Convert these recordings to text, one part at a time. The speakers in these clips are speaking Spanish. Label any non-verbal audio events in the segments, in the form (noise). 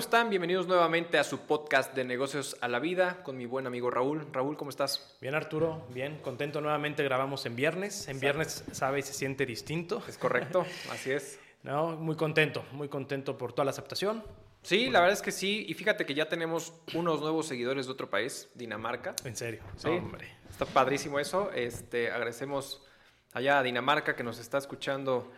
¿cómo están? Bienvenidos nuevamente a su podcast de negocios a la vida con mi buen amigo Raúl. Raúl, ¿cómo estás? Bien, Arturo, bien, contento nuevamente. Grabamos en viernes. En viernes, sabe, y se siente distinto. Es correcto, (laughs) así es. No, muy contento, muy contento por toda la aceptación. Sí, la verdad es que sí. Y fíjate que ya tenemos unos nuevos seguidores de otro país, Dinamarca. En serio, sí. Hombre. Está padrísimo eso. Este, agradecemos allá a Dinamarca que nos está escuchando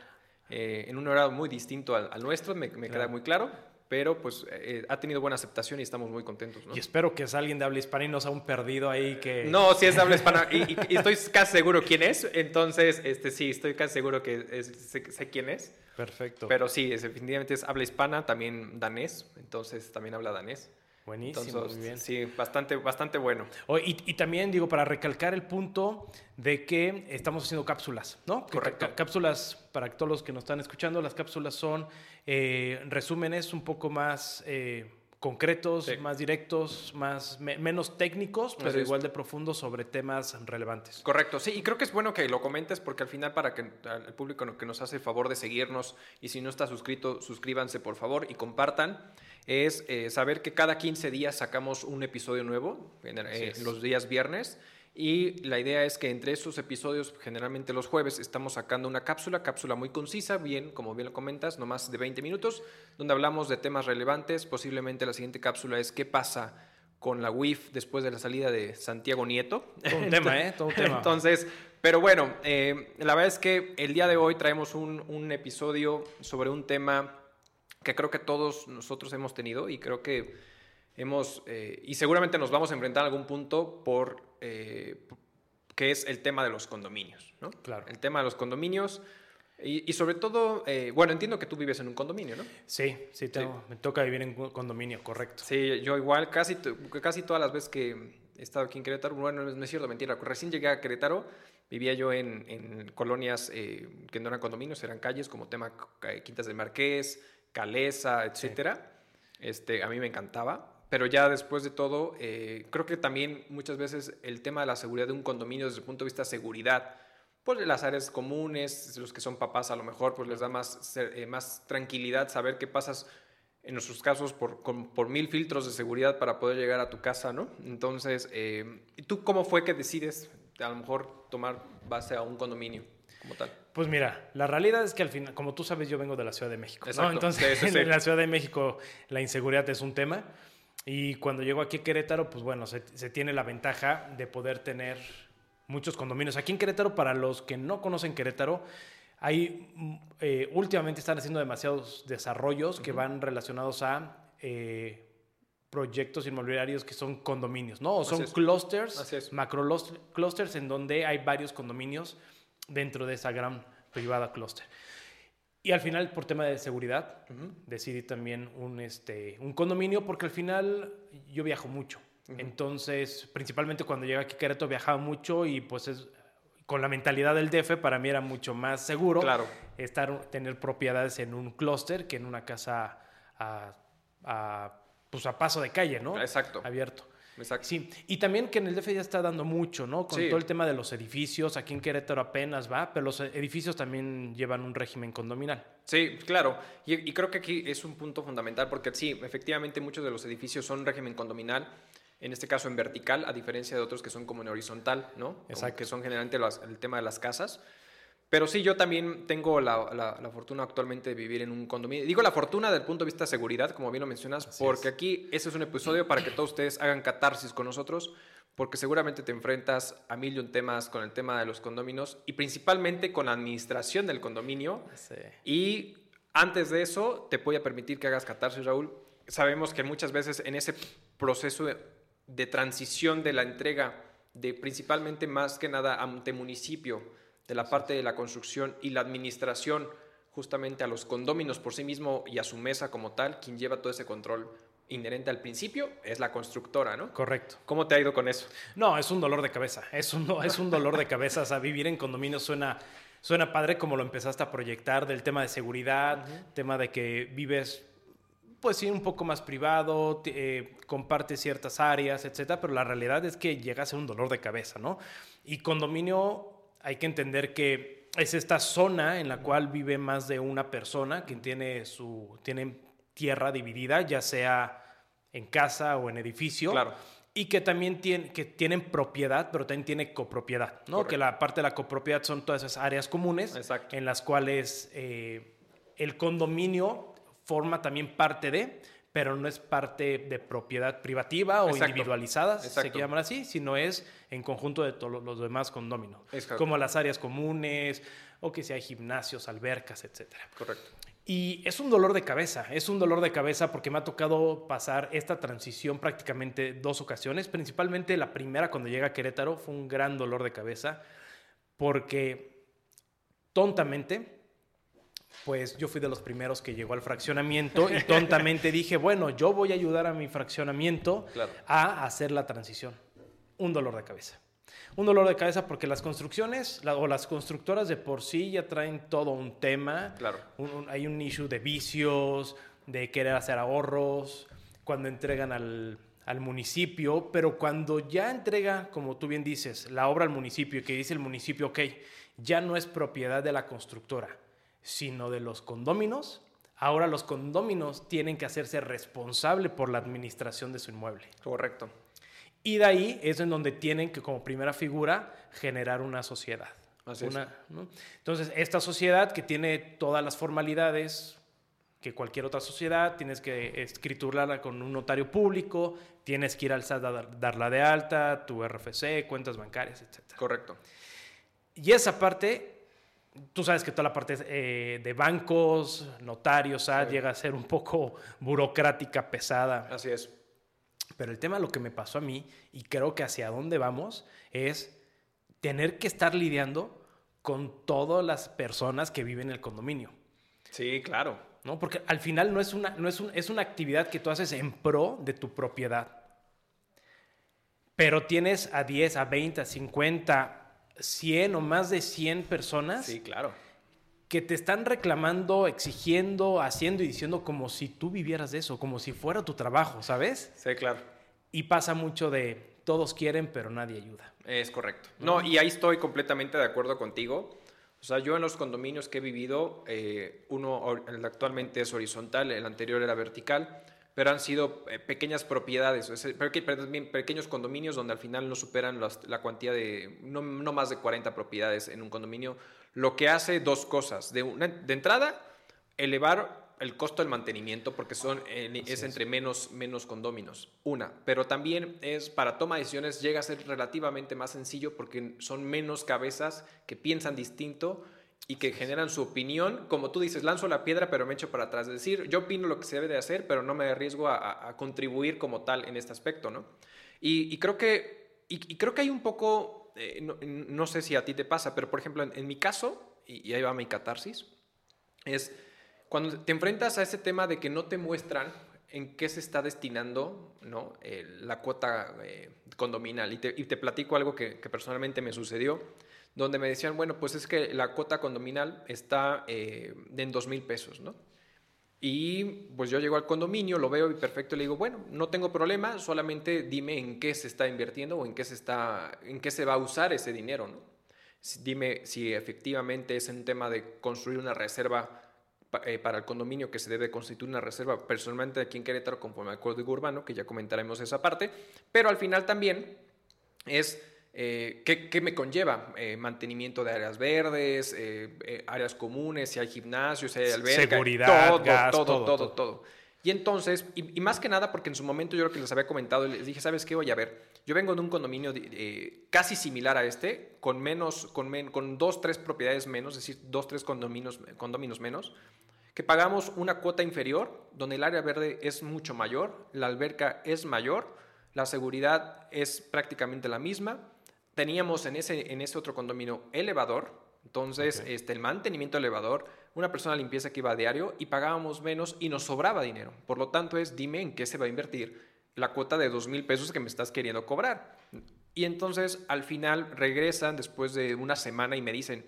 eh, en un horario muy distinto al, nuestro, me, queda muy claro pero pues eh, ha tenido buena aceptación y estamos muy contentos. Y espero que es alguien de habla hispana y no sea un perdido ahí que... No, sí es de habla hispana y, estoy casi seguro quién es, entonces este, sí, estoy casi seguro que sé, quién es. Perfecto. Pero sí, definitivamente es habla hispana, también danés, entonces también habla danés. Buenísimo, muy bien. Sí, bastante, bastante bueno. y, también digo, para recalcar el punto de que estamos haciendo cápsulas, ¿no? Correcto. cápsulas, para todos los que nos están escuchando, las cápsulas son eh, resúmenes un poco más eh, concretos, más directos, más, menos técnicos, pero igual de profundos sobre temas relevantes. Correcto, sí, y creo que es bueno que lo comentes porque al final para que el público que nos hace el favor de seguirnos y si no está suscrito, suscríbanse por favor y compartan es eh, saber que cada 15 días sacamos un episodio nuevo, en, eh, los días viernes. Y la idea es que entre esos episodios, generalmente los jueves, estamos sacando una cápsula, cápsula muy concisa, bien, como bien lo comentas, no más de 20 minutos, donde hablamos de temas relevantes. Posiblemente la siguiente cápsula es qué pasa con la WIF después de la salida de Santiago Nieto. Todo un tema, ¿eh? Todo un tema. Entonces, pero bueno, eh, la verdad es que el día de hoy traemos un, un episodio sobre un tema que creo que todos nosotros hemos tenido y creo que hemos, eh, y seguramente nos vamos a enfrentar a algún punto por, eh, que es el tema de los condominios, ¿no? Claro. El tema de los condominios. Y, sobre todo, eh, bueno, entiendo que tú vives en un condominio, ¿no? Sí, sí, tengo, me toca vivir en un condominio, correcto. Sí, yo igual, casi, casi todas las veces que he estado aquí en Querétaro, bueno, no es cierto, mentira, recién llegué a Querétaro, vivía yo en, colonias que no eran condominios, eran calles como tema Quintas del Marqués, Calesa, etcétera. Este, a mí me encantaba. Pero ya después de todo, eh, creo que también muchas veces el tema de la seguridad de un condominio desde el punto de vista de seguridad, pues las áreas comunes, los que son papás a lo mejor, pues les da más, eh, más tranquilidad saber qué pasas en nuestros casos por, por, mil filtros de seguridad para poder llegar a tu casa, ¿no? Entonces, eh, ¿tú cómo fue que decides a lo mejor tomar base a un condominio? como tal? Pues mira, la realidad es que al final, como tú sabes, yo vengo de la Ciudad de México. Exacto. Entonces, (laughs) en la Ciudad de México la inseguridad es un tema. Y cuando llego aquí a Querétaro, pues bueno, se, tiene la ventaja de poder tener muchos condominios. Aquí en Querétaro, para los que no conocen Querétaro, hay, mm, eh, últimamente están haciendo demasiados desarrollos que van relacionados a eh, proyectos inmobiliarios que son condominios, ¿no? O son clusters, macro clusters en donde hay varios condominios dentro de esa gran privada clúster. Y al final, por tema de seguridad, decidí también un, este, un condominio porque al final yo viajo mucho. Entonces, principalmente cuando llegué aquí a Querétaro viajaba mucho y pues es, con la mentalidad del DF para mí era mucho más seguro claro. estar, tener propiedades en un clúster que en una casa a, a, pues a paso de calle, ¿no? Exacto. Abierto. Exacto. Sí, y también que en el DF ya está dando mucho, ¿no? Con todo el tema de los edificios, aquí en Querétaro apenas va, pero los edificios también llevan un régimen condominal. Sí, claro, y, creo que aquí es un punto fundamental porque sí, efectivamente muchos de los edificios son régimen condominal, en este caso en vertical, a diferencia de otros que son como en horizontal, ¿no? Exacto. que son generalmente el tema de las casas. Pero sí, yo también tengo la, fortuna actualmente de vivir en un condominio. Digo la fortuna del punto de vista de seguridad, como bien lo mencionas, porque aquí ese es un episodio para que todos ustedes hagan catarsis con nosotros, porque seguramente te enfrentas a mil y un temas con el tema de los condominios y principalmente con la administración del condominio. Y antes de eso, te voy a permitir que hagas catarsis, Raúl. Sabemos que muchas veces en ese proceso de transición de la entrega de principalmente más que nada ante municipio, de la parte de la construcción y la administración justamente a los condóminos por sí mismo y a su mesa como tal, quien lleva todo ese control inherente al principio es la constructora, ¿no? Correcto. ¿Cómo te ha ido con eso? No, es un dolor de cabeza, es un, es un dolor de cabeza, o sea, vivir en condominio suena, suena padre como lo empezaste a proyectar del tema de seguridad, tema de que vives pues sí, un poco más privado, eh, comparte ciertas áreas, etcétera, pero la realidad es que llega a ser un dolor de cabeza, ¿no? Y condominio hay que entender que es esta zona en la cual vive más de una persona, que tiene, su, tiene tierra dividida, ya sea en casa o en edificio. Claro. Y que también tiene, que tienen propiedad, pero también tiene copropiedad, ¿no? Que la parte de la copropiedad son todas esas áreas comunes Exacto. en las cuales eh, el condominio forma también parte de, pero no es parte de propiedad privativa o Exacto. individualizada, se Exacto. llaman así, sino es en conjunto de todos los demás condóminos, Exacto. como las áreas comunes o que si hay gimnasios, albercas, etcétera. Correcto. Y es un dolor de cabeza, es un dolor de cabeza porque me ha tocado pasar esta transición prácticamente dos ocasiones, principalmente la primera cuando llega a Querétaro fue un gran dolor de cabeza porque tontamente, pues yo fui de los primeros que llegó al fraccionamiento y tontamente (laughs) dije, bueno, yo voy a ayudar a mi fraccionamiento Claro. a hacer la transición. Un dolor de cabeza. Un dolor de cabeza porque las construcciones la- o las constructoras de por sí ya traen todo un tema. Claro. Un- un- hay un issue de vicios, de querer hacer ahorros, cuando entregan al, al municipio, pero cuando ya entrega, como tú bien dices, la obra al municipio y que dice el municipio, ok, ya no es propiedad de la constructora, sino de los condóminos, ahora los condóminos tienen que hacerse responsable por la administración de su inmueble. Correcto. Y de ahí es en donde tienen que, como primera figura, generar una sociedad. Así es. Una- ¿no? Entonces, esta sociedad que tiene todas las formalidades que cualquier otra sociedad, tienes que escriturarla con un notario público, tienes que ir al SAT a dar- darla de alta, tu RFC, cuentas bancarias, etc. Correcto. Y esa parte, tú sabes que toda la parte eh, de bancos, notarios, SAT, Sí. llega a ser un poco burocrática, pesada. Así es. Pero el tema, lo que me pasó a mí, y creo que hacia dónde vamos, es tener que estar lidiando con todas las personas que viven en el condominio. Sí, claro. ¿no? Porque al final no es, una, no es, un- es una actividad que tú haces en pro de tu propiedad. Pero tienes a 10, a 20, a 50, 100 o más de 100 personas Sí, claro. que te están reclamando, exigiendo, haciendo y diciendo como si tú vivieras de eso, como si fuera tu trabajo, ¿sabes? Sí, claro. Y pasa mucho de todos quieren, pero nadie ayuda. Es correcto. No, y ahí estoy completamente de acuerdo contigo. O sea, yo en los condominios que he vivido, eh, uno actualmente es horizontal, el anterior era vertical, pero han sido eh, pequeñas propiedades, o sea, peque- perdón, bien, pequeños condominios donde al final no superan las- la cuantía de, no, no más de 40 propiedades en un condominio, lo que hace dos cosas. De, una- de entrada, elevar el costo del mantenimiento porque son, eh, es entre menos, menos condóminos. Una, pero también es para toma de decisiones llega a ser relativamente más sencillo porque son menos cabezas que piensan distinto y que generan su opinión. Como tú dices, lanzo la piedra pero me echo para atrás. Es decir, yo opino lo que se debe de hacer pero no me arriesgo a, a- a contribuir como tal en este aspecto, ¿no? Y, y creo que, y, y creo que hay un poco, eh, no, no sé si a ti te pasa, pero por ejemplo en, en mi caso, y, y ahí va mi catarsis, es cuando te enfrentas a ese tema de que no te muestran en qué se está destinando ¿no? Eh, la cuota eh, condominal. Y te, y te platico algo que, que personalmente me sucedió, donde me decían, bueno, pues es que la cuota condominal está eh, en dos mil pesos, ¿no? Y pues yo llego al condominio, lo veo y perfecto, le digo, bueno, no tengo problema, solamente dime en qué se está invirtiendo o en qué se, está, en qué se va a usar ese dinero, ¿no? Dime si efectivamente es un tema de construir una reserva eh, para el condominio que se debe constituir una reserva personalmente aquí en Querétaro conforme al código urbano, que ya comentaremos esa parte, pero al final también es eh, ¿qué, qué me conlleva? Eh, mantenimiento de áreas verdes, eh, eh, áreas comunes, si hay gimnasios, si hay alberca, Seguridad, todo, gas, todo, todo, todo, todo. Y entonces, y, y más que nada porque en su momento yo creo que les había comentado, les dije, ¿sabes qué? Oye, a ver, yo vengo de un condominio eh, casi similar a este, con menos, con, men- con dos, tres propiedades menos, es decir, dos, tres condominios, condominios menos, que pagamos una cuota inferior, donde el área verde es mucho mayor, la alberca es mayor, la seguridad es prácticamente la misma. Teníamos en ese, en ese otro condominio elevador, entonces este, el mantenimiento del elevador, una persona de limpieza que iba a diario y pagábamos menos y nos sobraba dinero. Por lo tanto, es dime en qué se va a invertir la cuota de dos mil pesos que me estás queriendo cobrar. Y entonces al final regresan después de una semana y me dicen,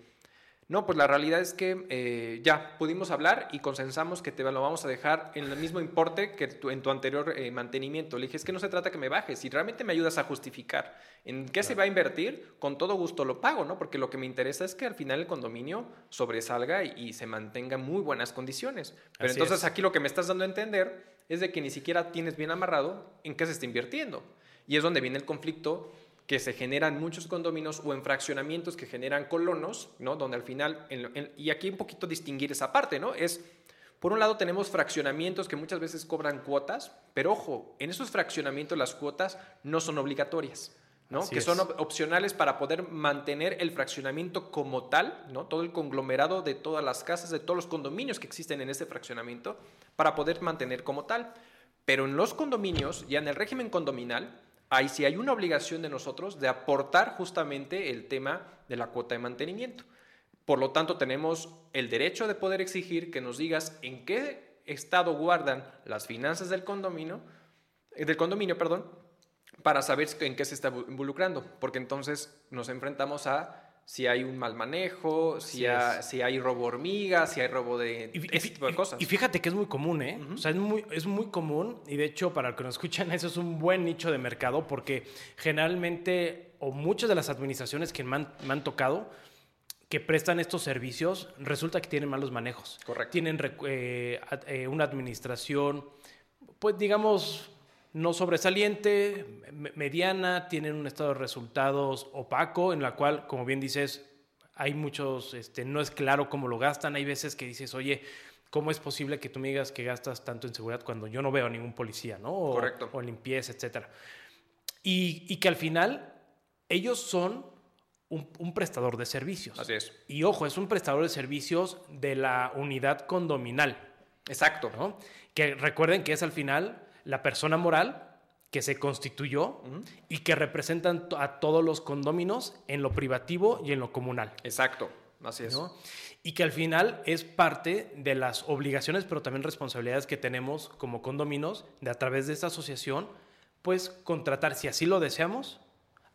No, pues la realidad es que eh, ya pudimos hablar y consensamos que te lo vamos a dejar en el mismo importe que en tu anterior eh, mantenimiento. Le dije, es que no se trata que me bajes, si realmente me ayudas a justificar en qué se va a invertir, con todo gusto lo pago, ¿no? Porque lo que me interesa es que al final el condominio sobresalga y, se mantenga en muy buenas condiciones. Pero entonces aquí lo que me estás dando a entender es de que ni siquiera tienes bien amarrado en qué se está invirtiendo. Y es donde viene el conflicto que se generan muchos condominios o en fraccionamientos que generan colonos, ¿no? Donde al final, y aquí un poquito distinguir esa parte, ¿no? Es, por un lado tenemos fraccionamientos que muchas veces cobran cuotas, pero ojo, en esos fraccionamientos las cuotas no son obligatorias. ¿no? que son opcionales para poder mantener el fraccionamiento como tal, ¿no? todo el conglomerado de todas las casas, de todos los condominios que existen en ese fraccionamiento, para poder mantener como tal. Pero en los condominios, ya en el régimen condominal, ahí sí hay una obligación de nosotros de aportar justamente el tema de la cuota de mantenimiento. Por lo tanto, tenemos el derecho de poder exigir que nos digas en qué estado guardan las finanzas del condominio, eh, del condominio, perdón, para saber en qué se está involucrando, porque entonces nos enfrentamos a si hay un mal manejo, si, si hay robo hormiga, si hay robo de ese tipo de cosas. Y fíjate que es muy común, ¿eh? O sea, es muy, es muy común y de hecho para los que nos escuchan (laughs) eso es un buen nicho de mercado porque generalmente o muchas de las administraciones que me han, tocado que prestan estos servicios resulta que tienen malos manejos. Correcto. Tienen eh, eh, una administración, pues digamos, no sobresaliente, mediana, tienen un estado de resultados opaco, en la cual, como bien dices, hay muchos, este, no es claro cómo lo gastan, hay veces que dices, oye, ¿cómo es posible que tú me digas que gastas tanto en seguridad cuando yo no veo a ningún policía, ¿no? O, Correcto. O limpieza, etcétera. Y, y, que al final ellos son un, un, prestador de servicios. Así es. Y ojo, es un prestador de servicios de la unidad condominal. Exacto. ¿no? Que recuerden que es al final la persona moral que se constituyó y que representan a todos los condóminos en lo privativo y en lo comunal. Exacto, así es. Y que al final es parte de las obligaciones, pero también responsabilidades que tenemos como condóminos de a través de esta asociación, pues contratar, si así lo deseamos,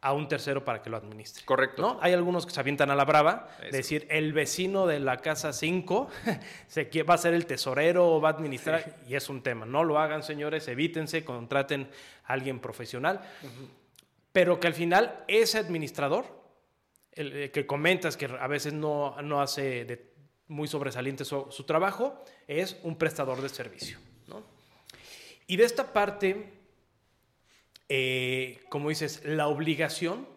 a un tercero para que lo administre. Correcto. ¿no? Hay algunos que se avientan a la brava, decir, el vecino de la casa 5 (laughs) va a ser el tesorero o va a administrar, y es un tema. No lo hagan, señores, evítense, contraten a alguien profesional. Pero que al final ese administrador, el, eh, que comentas que a veces no, no hace de muy sobresaliente su, su, trabajo, es un prestador de servicio. ¿no? Y de esta parte eh, como dices, la obligación,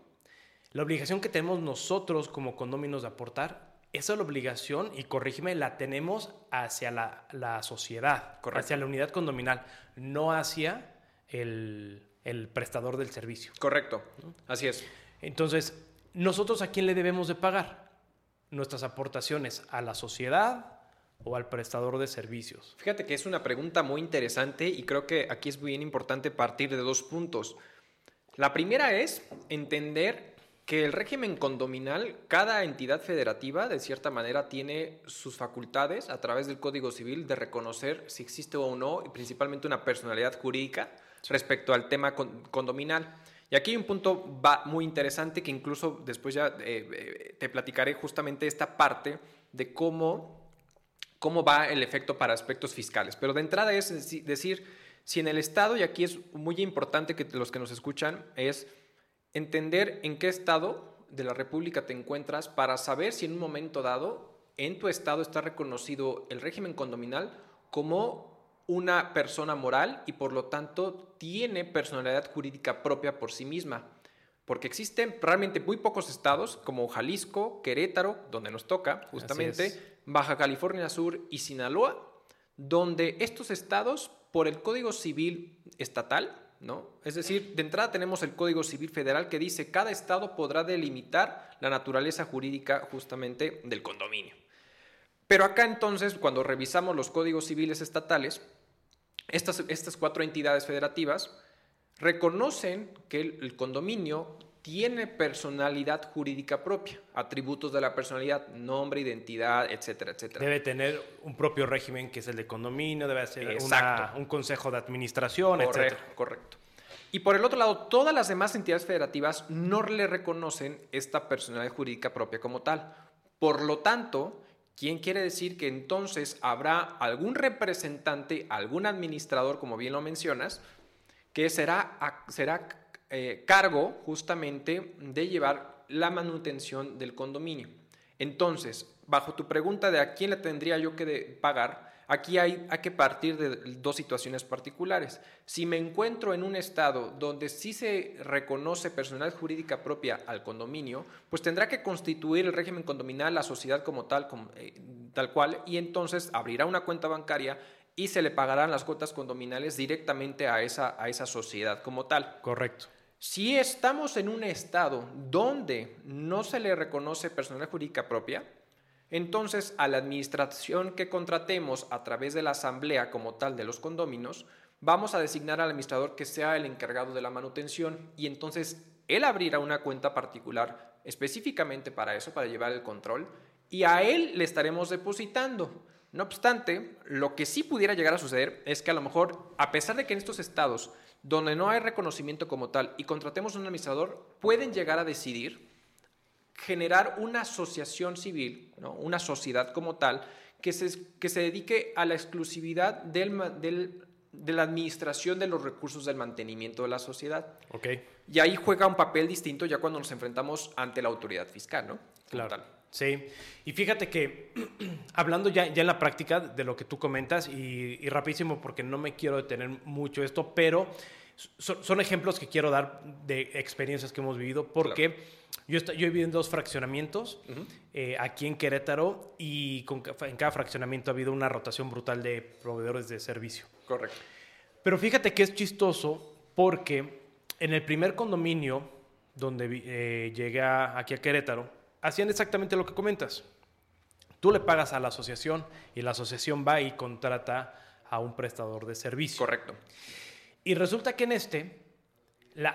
la obligación que tenemos nosotros como condóminos de aportar, esa es la obligación, y corrígeme, la tenemos hacia la, sociedad, hacia la unidad condominal, no hacia el, prestador del servicio. Correcto, así es. Entonces, ¿nosotros a quién le debemos de pagar? Nuestras aportaciones a la sociedad, o al prestador de servicios? Fíjate que es una pregunta muy interesante y creo que aquí es bien importante partir de dos puntos. La primera es entender que el régimen condominal, cada entidad federativa de cierta manera tiene sus facultades a través del Código Civil de reconocer si existe o no, y principalmente una personalidad jurídica respecto al tema condominal. Y aquí hay un punto muy interesante que incluso después ya eh, eh, te platicaré justamente esta parte de cómo cómo va el efecto para aspectos fiscales. Pero de entrada es decir, si en el Estado, y aquí es muy importante que los que nos escuchan, es entender en qué estado de la República te encuentras para saber si en un momento dado en tu estado está reconocido el régimen condominal como una persona moral y por lo tanto tiene personalidad jurídica propia por sí misma. Porque existen realmente muy pocos estados como Jalisco, Querétaro, donde nos toca justamente, Baja California Sur y Sinaloa, donde estos estados, por el Código Civil estatal, ¿no? Es decir, de entrada tenemos el Código Civil Federal que dice cada estado podrá delimitar la naturaleza jurídica justamente del condominio. Pero acá entonces, cuando revisamos los códigos civiles estatales, estas, estas cuatro entidades federativas reconocen que el condominio tiene personalidad jurídica propia, atributos de la personalidad, nombre, identidad, etcétera, etcétera. Debe tener un propio régimen que es el de condominio, debe ser un consejo de administración, correcto, etcétera. Correcto. Y por el otro lado, todas las demás entidades federativas no le reconocen esta personalidad jurídica propia como tal. Por lo tanto, ¿quién quiere decir que entonces habrá algún representante, algún administrador, como bien lo mencionas, que será, será eh, cargo justamente de llevar la manutención del condominio? Entonces, bajo tu pregunta de a quién le tendría yo que pagar, Aquí hay, hay, que partir de dos situaciones particulares. Si me encuentro en un estado donde sí se reconoce personalidad jurídica propia al condominio, pues tendrá que constituir el régimen condominal, la sociedad como tal, eh, tal cual, y entonces abrirá una cuenta bancaria y se le pagarán las cuotas condominales directamente a esa, a esa sociedad como tal. Correcto. Si estamos en un estado donde no se le reconoce personalidad jurídica propia, entonces a la administración que contratemos a través de la asamblea como tal de los condóminos, vamos a designar al administrador que sea el encargado de la manutención y entonces él abrirá una cuenta particular específicamente para eso, para llevar el control, y a él le estaremos depositando. No obstante, lo que sí pudiera llegar a suceder es que a lo mejor, a pesar de que en estos estados donde no hay reconocimiento como tal y contratemos un administrador, pueden llegar a decidir generar una asociación civil, una sociedad como tal, que se, que se dedique a la exclusividad del, de la administración de los recursos del mantenimiento de la sociedad. Okay. Y ahí juega un papel distinto ya cuando nos enfrentamos ante la autoridad fiscal, ¿no? Claro. Sí, y fíjate que (clears throat) hablando ya, ya en la práctica de lo que tú comentas, y, rapidísimo porque no me quiero detener mucho esto, pero son, ejemplos que quiero dar de experiencias que hemos vivido, porque... Yo, he vivido en dos fraccionamientos eh, aquí en Querétaro y en cada fraccionamiento ha habido una rotación brutal de proveedores de servicio. Correcto. Pero fíjate que es chistoso porque en el primer condominio donde eh, llegué aquí a Querétaro, hacían exactamente lo que comentas. Tú le pagas a la asociación y la asociación va y contrata a un prestador de servicio. Correcto. Y resulta que en este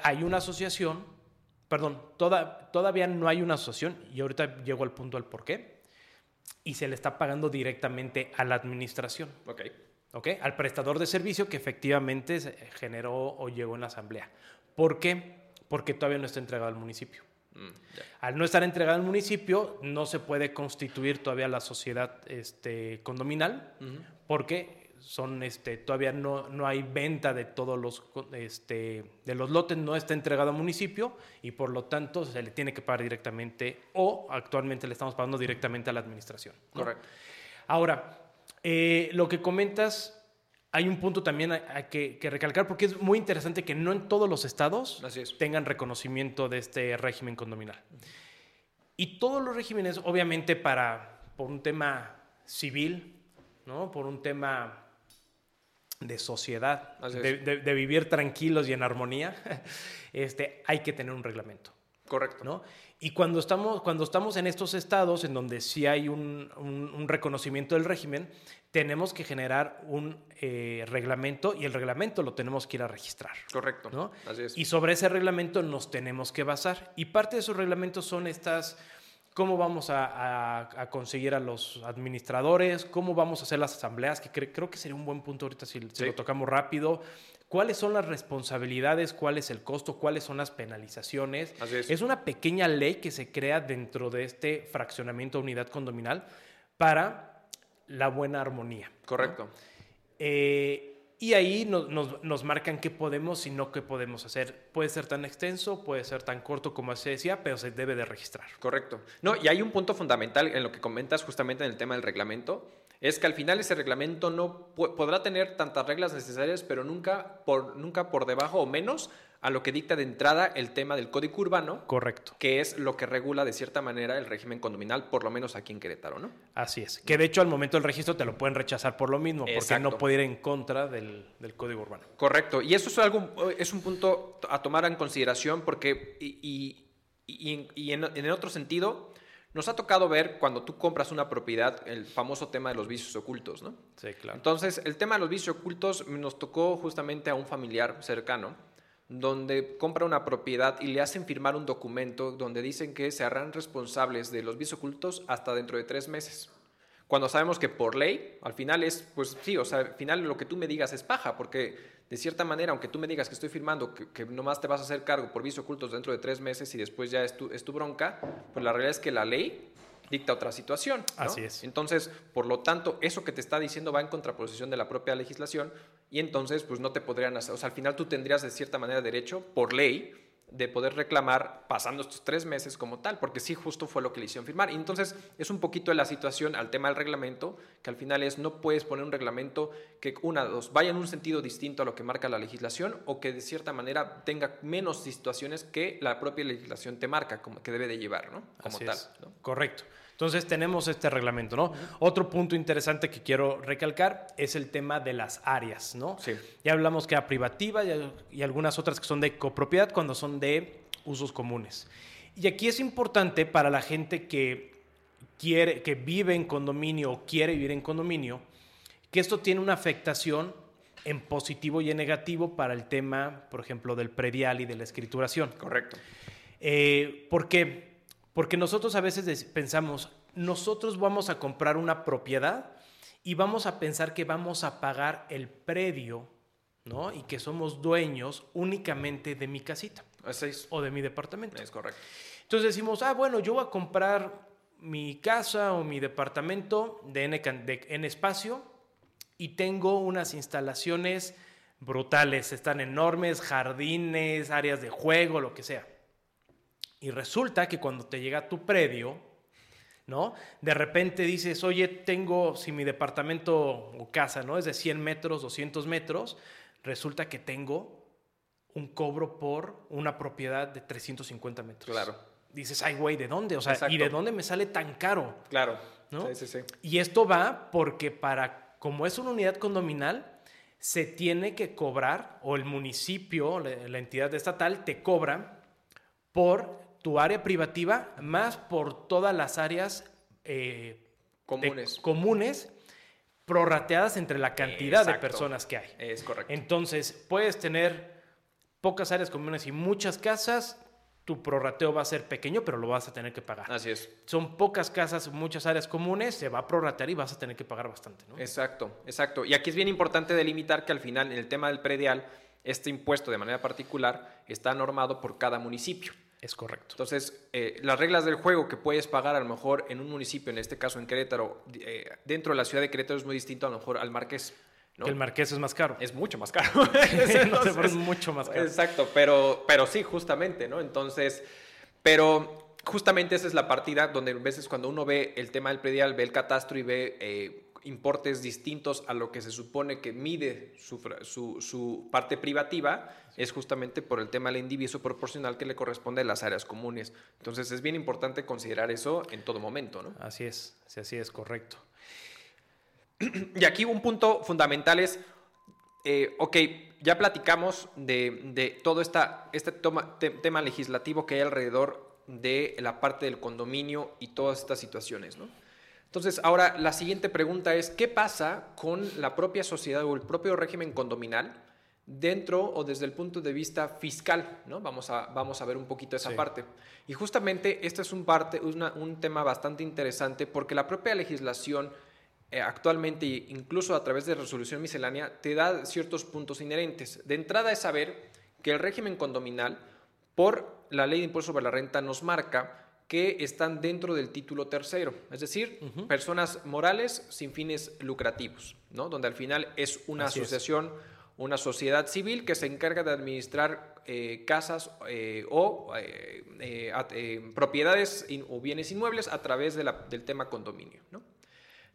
hay una asociación perdón, todavía no hay una asociación y ahorita llego al punto del por qué. Y se le está pagando directamente a la administración. Ok. Ok, al prestador de servicio que efectivamente generó o llegó en la asamblea. ¿Por qué? Porque todavía no está entregado al municipio. Mm, al no estar entregado al municipio, no se puede constituir todavía la sociedad este, condominal, porque son este todavía no, no hay venta de todos los este, de los lotes no está entregado al municipio y por lo tanto se le tiene que pagar directamente o actualmente le estamos pagando directamente a la administración correcto. Ahora eh, lo que comentas hay un punto también a, que, recalcar porque es muy interesante que no en todos los estados tengan reconocimiento de este régimen condominal y todos los regímenes obviamente para por un tema civil ¿no? por un tema de sociedad, de, vivir tranquilos y en armonía, (laughs) este, hay que tener un reglamento. Correcto. ¿no? Y cuando estamos, cuando estamos en estos estados en donde sí hay un, reconocimiento del régimen, tenemos que generar un eh, reglamento y el reglamento lo tenemos que ir a registrar. Correcto. ¿no? Así es. Y sobre ese reglamento nos tenemos que basar. Y parte de esos reglamentos son estas cómo vamos a, conseguir a los administradores, cómo vamos a hacer las asambleas, que creo que sería un buen punto ahorita si, lo tocamos rápido. ¿Cuáles son las responsabilidades? ¿Cuál es el costo? ¿Cuáles son las penalizaciones? es. una pequeña ley que se crea dentro de este fraccionamiento unidad condominal para la buena armonía. Correcto. Eh, y ahí nos, marcan qué podemos y no qué podemos hacer. Puede ser tan extenso, puede ser tan corto como se decía, pero se debe de registrar. Correcto. No, y hay un punto fundamental en lo que comentas justamente en el tema del reglamento, es que al final ese reglamento no podrá tener tantas reglas necesarias, pero nunca por, nunca por debajo o menos a lo que dicta de entrada el tema del código urbano. Correcto. Que es lo que regula de cierta manera el régimen condominal, por lo menos aquí en Querétaro, ¿no? Así es. Que de hecho al momento del registro te lo pueden rechazar por lo mismo, porque no puede ir en contra del, código urbano. Correcto. Y eso es algo, es un punto a tomar en consideración porque, y, en, en otro sentido, nos ha tocado ver cuando tú compras una propiedad el famoso tema de los vicios ocultos, ¿no? Sí, claro. Entonces, el tema de los vicios ocultos nos tocó justamente a un familiar cercano donde compra una propiedad y le hacen firmar un documento donde dicen que se harán responsables de los bienes ocultos hasta dentro de tres meses. Cuando sabemos que por ley, al final es, pues sí, o sea, al final lo que tú me digas es paja, porque de cierta manera, aunque tú me digas que estoy firmando que, que nomás te vas a hacer cargo por vicios ocultos dentro de tres meses y después ya es tu, es tu bronca, pues la realidad es que la ley dicta otra situación. Así es. Entonces, por lo tanto, eso que te está diciendo va en contraposición de la propia legislación y entonces, pues no te podrían hacer, o sea, al final tú tendrías de cierta manera derecho, por ley, de poder reclamar pasando estos tres meses como tal, porque sí, justo fue lo que le hicieron firmar. Y entonces es un poquito de la situación al tema del reglamento, que al final es no puedes poner un reglamento que una, dos, vaya en un sentido distinto a lo que marca la legislación o que de cierta manera tenga menos situaciones que la propia legislación te marca, como que debe de llevar, ¿no? Como tal. Correcto. Entonces tenemos este reglamento, ¿no? Otro punto interesante que quiero recalcar es el tema de las áreas, ¿no? Sí. Ya hablamos que a privativa y, algunas otras que son de copropiedad cuando son de usos comunes. Y aquí es importante para la gente que quiere, que vive en condominio o quiere vivir en condominio, que esto tiene una afectación en positivo y en negativo para el tema, por ejemplo, del predial y de la escrituración. Correcto. Eh, ¿Por qué? Porque nosotros a veces pensamos, nosotros vamos a comprar una propiedad y vamos a pensar que vamos a pagar el predio, ¿no? Y que somos dueños únicamente de mi casita. O de mi departamento. Es correcto. Entonces decimos, ah, bueno, yo voy a comprar mi casa o mi departamento de N, de espacio y tengo unas instalaciones brutales, están enormes, jardines, áreas de juego, lo que sea. Y resulta que cuando te llega a tu predio, ¿no? De repente dices, oye, tengo, si mi departamento o casa, ¿no? Es de 100 metros, 200 metros, resulta que tengo un cobro por una propiedad de 350 metros. Claro. Dices, ay, güey, ¿de dónde? O sea, ¿y de dónde me sale tan caro? Claro. ¿no? Sí, sí, sí. Y esto va porque para, como es una unidad condominal, se tiene que cobrar, o el municipio, la, la entidad estatal, te cobra por tu área privativa más por todas las áreas eh, comunes. comunes prorrateadas entre la cantidad de personas que hay. Es correcto. Entonces, puedes tener pocas áreas comunes y muchas casas, tu prorrateo va a ser pequeño, pero lo vas a tener que pagar. Así es. Son pocas casas, muchas áreas comunes, se va a prorratear y vas a tener que pagar bastante. ¿no? Exacto, exacto. Y aquí es bien importante delimitar que al final, en el tema del predial, este impuesto de manera particular está normado por cada municipio. Es correcto. Entonces, eh, las reglas del juego que puedes pagar a lo mejor en un municipio, en este caso en Querétaro, eh, dentro de la ciudad de Querétaro es muy distinto a lo mejor al Marqués. Que el Marqués es más caro. Es mucho más caro. (laughs) (laughs) es mucho más caro. Exacto, pero, pero sí, justamente, ¿no? Entonces, pero justamente esa es la partida donde a veces cuando uno ve el tema del predial, ve el catastro y ve eh, importes distintos a lo que se supone que mide su, su, parte privativa, es justamente por el tema del indiviso proporcional que le corresponde a las áreas comunes. Entonces es bien importante considerar eso en todo momento. ¿no? Así es, así es, correcto. Y aquí un punto fundamental es, eh, ok, ya platicamos de, de todo esta, este tema legislativo que hay alrededor de la parte del condominio y todas estas situaciones, ¿no? Entonces, ahora la siguiente pregunta es, ¿qué pasa con la propia sociedad o el propio régimen condominal dentro o desde el punto de vista fiscal? ¿no? Vamos, a, vamos a ver un poquito esa parte. Y justamente este es un, parte, un tema bastante interesante porque la propia legislación eh, actualmente, incluso a través de resolución miscelánea, te da ciertos puntos inherentes. De entrada es saber que el régimen condominal, por la ley de impuesto sobre la renta, nos marca que están dentro del título tercero, es decir, personas morales sin fines lucrativos, ¿no? donde al final es una asociación, una sociedad civil que se encarga de administrar eh, casas eh, o eh, propiedades o bienes inmuebles a través del tema condominio. ¿no?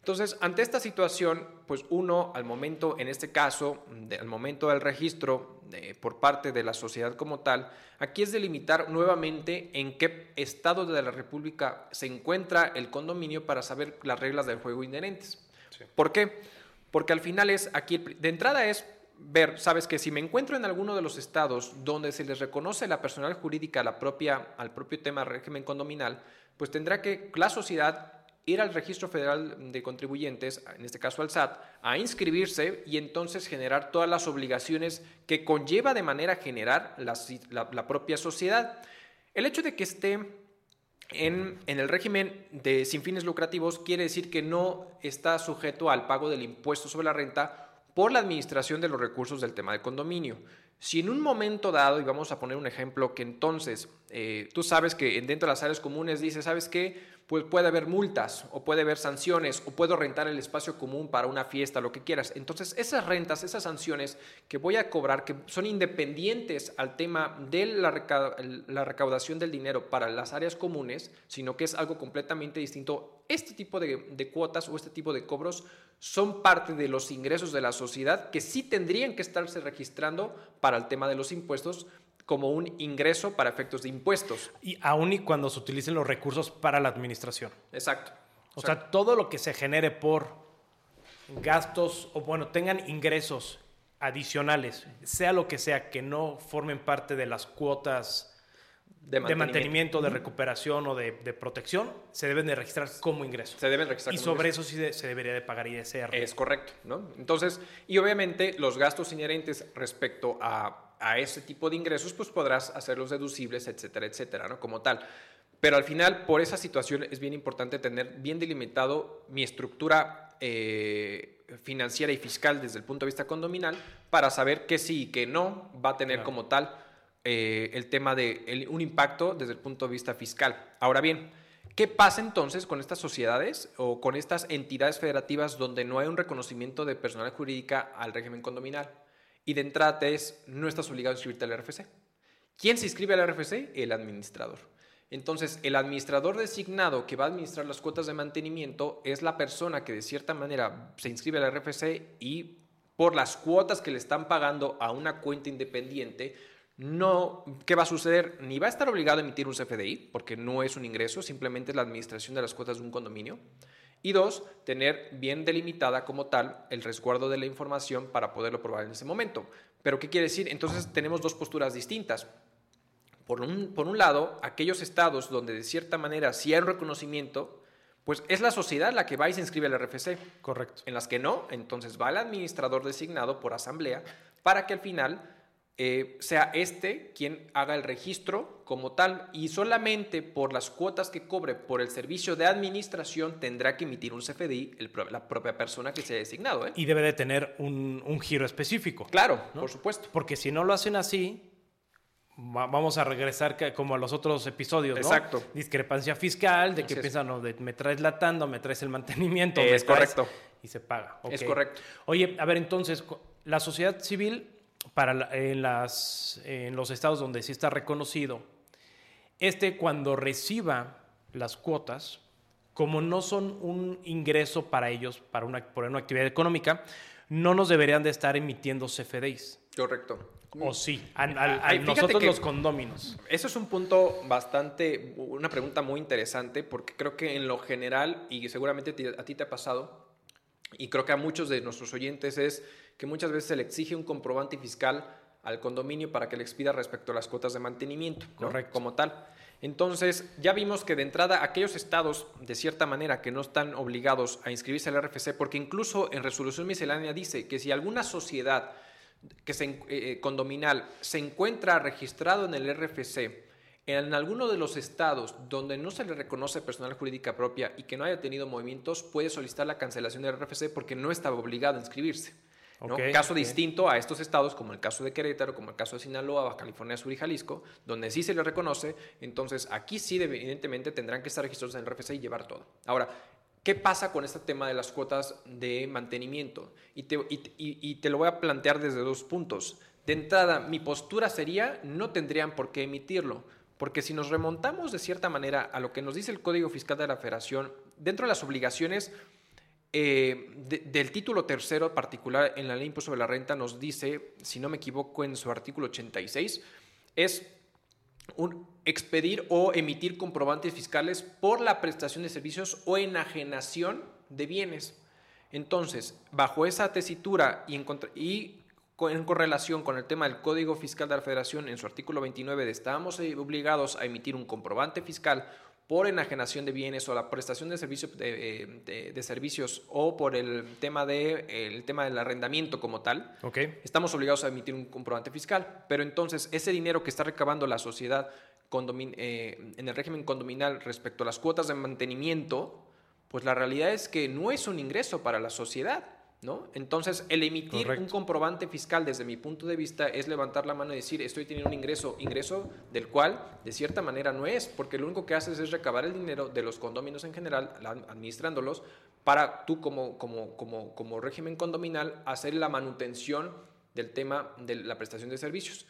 Entonces, ante esta situación, pues uno al momento, en este caso, al momento del registro por parte de la sociedad como tal, aquí es delimitar nuevamente en qué estado de la República se encuentra el condominio para saber las reglas del juego inherentes. ¿Por qué? Porque al final es, aquí de entrada es ver, sabes que si me encuentro en alguno de los estados donde se les reconoce la personal jurídica la propia, al propio tema régimen condominal, pues tendrá que la sociedad ir al Registro Federal de Contribuyentes, en este caso al SAT, a inscribirse y entonces generar todas las obligaciones que conlleva de manera general la, propia sociedad. El hecho de que esté en, el régimen de sin fines lucrativos quiere decir que no está sujeto al pago del impuesto sobre la renta por la administración de los recursos del tema de condominio. Si en un momento dado, y vamos a poner un ejemplo, que entonces eh, tú sabes que dentro de las áreas comunes dice, ¿sabes qué? Pues puede haber multas o puede haber sanciones o puedo rentar el espacio común para una fiesta, lo que quieras. Entonces, esas rentas, esas sanciones que voy a cobrar, que son independientes al tema de la, recaudación del dinero para las áreas comunes, sino que es algo completamente distinto, este tipo de, de cuotas o este tipo de cobros son parte de los ingresos de la sociedad que sí tendrían que estarse registrando para el tema de los impuestos, como un ingreso para efectos de impuestos. Y aún y cuando se utilicen los recursos para la administración. Exacto. O sea, todo lo que se genere por gastos o bueno, tengan ingresos adicionales, sea lo que sea, que no formen parte de las cuotas de mantenimiento, de, recuperación o de, protección, se deben de registrar como ingreso. Se deben registrar. Y sobre eso sí se debería de pagar ISR. Es correcto, ¿no? Entonces, y obviamente los gastos inherentes respecto a a ese tipo de ingresos, pues podrás hacerlos deducibles, etcétera, etcétera, ¿no? Como tal. Pero al final, por esa situación, es bien importante tener bien delimitado mi estructura eh, financiera y fiscal desde el punto de vista condominal para saber qué sí y qué no va a tener como tal eh, el tema de un impacto desde el punto de vista fiscal. Ahora bien, ¿Qué pasa entonces con estas sociedades o con estas entidades federativas donde no hay un reconocimiento de personal jurídica al régimen condominal? Y de entrada es, no estás obligado a inscribirte al RFC. ¿Quién se inscribe al RFC? El administrador. Entonces, el administrador designado que va a administrar las cuotas de mantenimiento es la persona que de cierta manera se inscribe al RFC y por las cuotas que le están pagando a una cuenta independiente, no, ¿qué va a suceder? Ni va a estar obligado a emitir un CFDI, porque no es un ingreso, simplemente es la administración de las cuotas de un condominio. Y dos, tener bien delimitada como tal el resguardo de la información para poderlo probar en ese momento. Pero ¿qué quiere decir? Entonces tenemos dos posturas distintas. Por un, por un lado, aquellos estados donde de cierta manera sí hay un reconocimiento, pues es la sociedad la que va y se inscribe al RFC. Correcto. En las que no, entonces va el administrador designado por asamblea para que al final eh, sea este quien haga el registro como tal y solamente por las cuotas que cobre por el servicio de administración tendrá que emitir un CFDI la propia persona que se ha designado. ¿eh? Y debe de tener un, giro específico. Claro, por supuesto. Porque si no lo hacen así, vamos a regresar como a los otros episodios, ¿no? Exacto. Discrepancia fiscal, de que piensan, no, de, me traes latando, me traes el mantenimiento. Es correcto. Y se paga. Es correcto. Oye, a ver, entonces, la sociedad civil para en, las, en los estados donde sí está reconocido, este cuando reciba las cuotas, como no son un ingreso para ellos, para una, por una actividad económica, no nos deberían de estar emitiendo CFDIs. Correcto. O sí, a, nosotros los condóminos. Eso es un punto bastante, una pregunta muy interesante, porque creo que en lo general, y seguramente a ti te ha pasado, y creo que a muchos de nuestros oyentes es que muchas veces se le exige un comprobante fiscal al condominio para que le expida respecto a las cuotas de mantenimiento, Correcto. como tal. Entonces, ya vimos que de entrada aquellos estados, de cierta manera, que no están obligados a inscribirse al RFC, porque incluso en resolución miscelánea dice que si alguna sociedad que se, eh, eh, condominal se encuentra registrado en el RFC, en alguno de los estados donde no se le reconoce personal jurídica propia y que no haya tenido movimientos, puede solicitar la cancelación del RFC porque no estaba obligado a inscribirse. caso distinto a estos estados, como el caso de Querétaro, como el caso de Sinaloa, Baja California Sur y Jalisco, donde sí se le reconoce, entonces aquí sí evidentemente tendrán que estar registrados en el RFC y llevar todo. Ahora, ¿qué pasa con este tema de las cuotas de mantenimiento? Y te, y te lo voy a plantear desde dos puntos. De entrada, mi postura sería, no tendrían por qué emitirlo porque si nos remontamos de cierta manera a lo que nos dice el Código Fiscal de la Federación, dentro de las obligaciones eh, del título tercero particular en la ley impuesto sobre la renta nos dice, si no me equivoco, en su artículo 86, es un expedir o emitir comprobantes fiscales por la prestación de servicios o enajenación de bienes. Entonces, bajo esa tesitura y, y en correlación con el tema del Código Fiscal de la Federación, en su artículo 29, de estábamos obligados a emitir un comprobante fiscal por enajenación de bienes o la prestación de, servicios de, servicios o por el tema, de, el tema del arrendamiento como tal, estamos obligados a emitir un comprobante fiscal. Pero entonces ese dinero que está recabando la sociedad eh, en el régimen condominal respecto a las cuotas de mantenimiento, pues la realidad es que no es un ingreso para la sociedad ¿no? Entonces, el emitir un comprobante fiscal desde mi punto de vista es levantar la mano y decir, estoy teniendo un ingreso, ingreso del cual de cierta manera no es, porque lo único que haces es recabar el dinero de los condominios en general, administrándolos, para tú como, como, como, como régimen condominal hacer la manutención del tema de la prestación de servicios.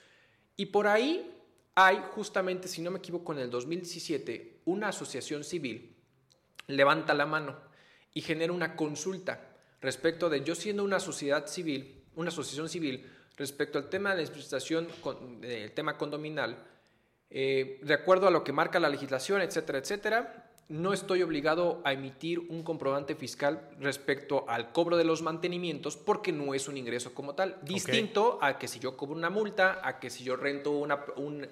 Y por ahí hay justamente, si no me equivoco, en el 2017, una asociación civil levanta la mano y genera una consulta respecto de yo siendo una sociedad civil, una asociación civil, respecto al tema de la prestación, del tema condominal, eh, de acuerdo a lo que marca la legislación, etcétera, etcétera, no estoy obligado a emitir un comprobante fiscal respecto al cobro de los mantenimientos porque no es un ingreso como tal. Distinto a que si yo cobro una multa, a que si yo rento un,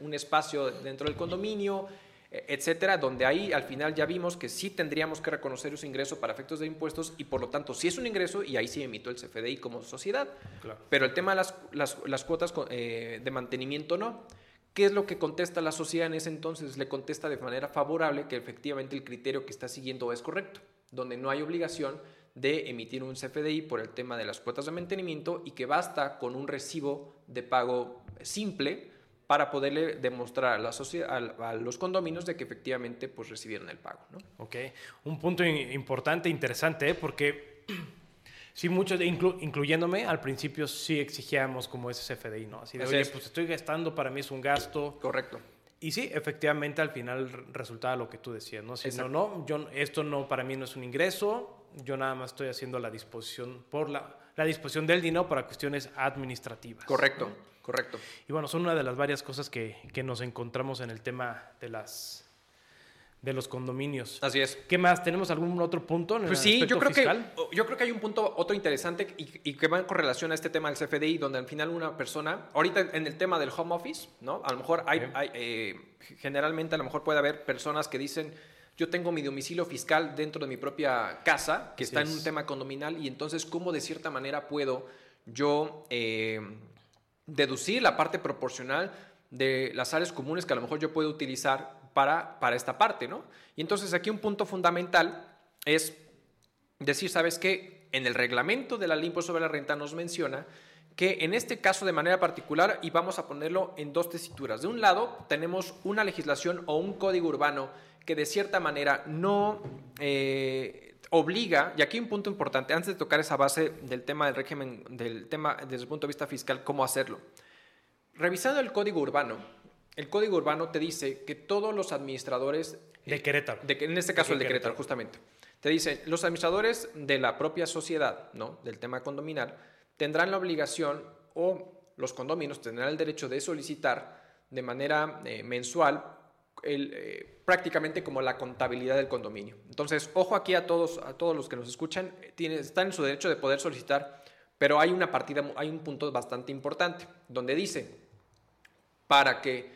un, espacio dentro del condominio, etcétera, donde ahí al final ya vimos que sí tendríamos que reconocer ese ingreso para efectos de impuestos y por lo tanto sí es un ingreso y ahí sí emito el CFDI como sociedad. Pero el tema de las, las, cuotas eh, de mantenimiento no. ¿Qué es lo que contesta la sociedad en ese entonces? Le contesta de manera favorable que efectivamente el criterio que está siguiendo es correcto, donde no hay obligación de emitir un CFDI por el tema de las cuotas de mantenimiento y que basta con un recibo de pago simple para poderle demostrar a, la sociedad, a, los condominios de que efectivamente pues, recibieron el pago. ¿no? Ok, un punto importante, interesante, ¿eh? porque (clears throat) sí, muchos, incluyéndome, al principio sí exigíamos como ese CFDI, ¿no? Así de, oye, pues estoy gastando, para mí es un gasto. Correcto. Y sí, efectivamente, al final resultaba lo que tú decías, ¿no? Si no, no, yo, esto no, para mí no es un ingreso, yo nada más estoy haciendo la disposición por la, la disposición del dinero para cuestiones administrativas. Correcto. Correcto. Y bueno, son una de las varias cosas que, que nos encontramos en el tema de las de los condominios. Así es. ¿Qué más? ¿Tenemos algún otro punto? En pues sí, yo creo, que, yo creo que hay un punto, otro interesante y, que va en correlación a este tema del CFDI, donde al final una persona, ahorita en el tema del home office, ¿no? A lo mejor hay, hay eh, generalmente a lo mejor puede haber personas que dicen, yo tengo mi domicilio fiscal dentro de mi propia casa, que está en un tema condominal, y entonces, ¿cómo de cierta manera puedo yo... Eh, deducir la parte proporcional de las áreas comunes que a lo mejor yo puedo utilizar para, para esta parte, ¿no? Y entonces aquí un punto fundamental es decir, ¿sabes qué? En el reglamento de la ley sobre la renta nos menciona que en este caso de manera particular, y vamos a ponerlo en dos tesituras, de un lado tenemos una legislación o un código urbano que de cierta manera no eh, obliga, y aquí un punto importante, antes de tocar esa base del tema del régimen, del tema desde el punto de vista fiscal, cómo hacerlo. Revisando el código urbano, el código urbano te dice que todos los administradores... De Querétaro. en este caso el de Querétaro, justamente. Te dice, los administradores de la propia sociedad, ¿no? Del tema condominal, tendrán la obligación o los condominios tendrán el derecho de solicitar de manera eh, mensual el, eh, prácticamente como la contabilidad del condominio. Entonces, ojo aquí a todos, a todos los que nos escuchan, están en su derecho de poder solicitar, pero hay una partida, hay un punto bastante importante, donde dice, para que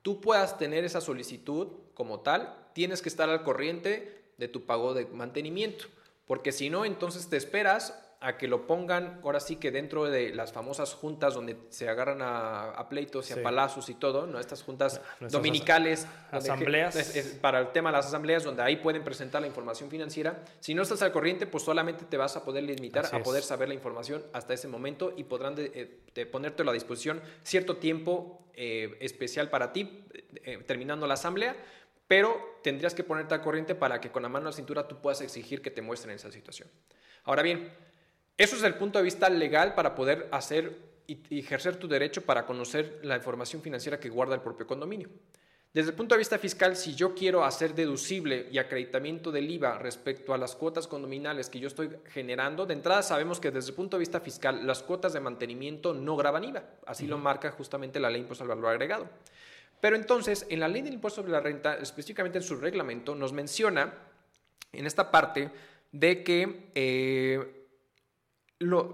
tú puedas tener esa solicitud como tal, tienes que estar al corriente de tu pago de mantenimiento, porque si no, entonces te esperas a que lo pongan, ahora sí que dentro de las famosas juntas donde se agarran a, pleitos y a palazos y todo, ¿no? Estas juntas dominicales. Asambleas. para el tema de las asambleas, donde ahí pueden presentar la información financiera. Si no estás al corriente, pues solamente te vas a poder limitar a poder saber la información hasta ese momento y podrán de, eh, ponerte a la disposición cierto tiempo eh, especial para ti, eh, terminando la asamblea, pero tendrías que ponerte al corriente para que con la mano a la cintura tú puedas exigir que te muestren esa situación. Ahora bien, eso es el punto de vista legal para poder hacer y ejercer tu derecho para conocer la información financiera que guarda el propio condominio. Desde el punto de vista fiscal, si yo quiero hacer deducible y acreditamiento del IVA respecto a las cuotas condominales que yo estoy generando, de entrada sabemos que desde el punto de vista fiscal las cuotas de mantenimiento no graban IVA. Así lo marca justamente la ley de impuesto al valor agregado. Pero entonces, en la ley del impuesto sobre la renta, específicamente en su reglamento, nos menciona en esta parte de que eh,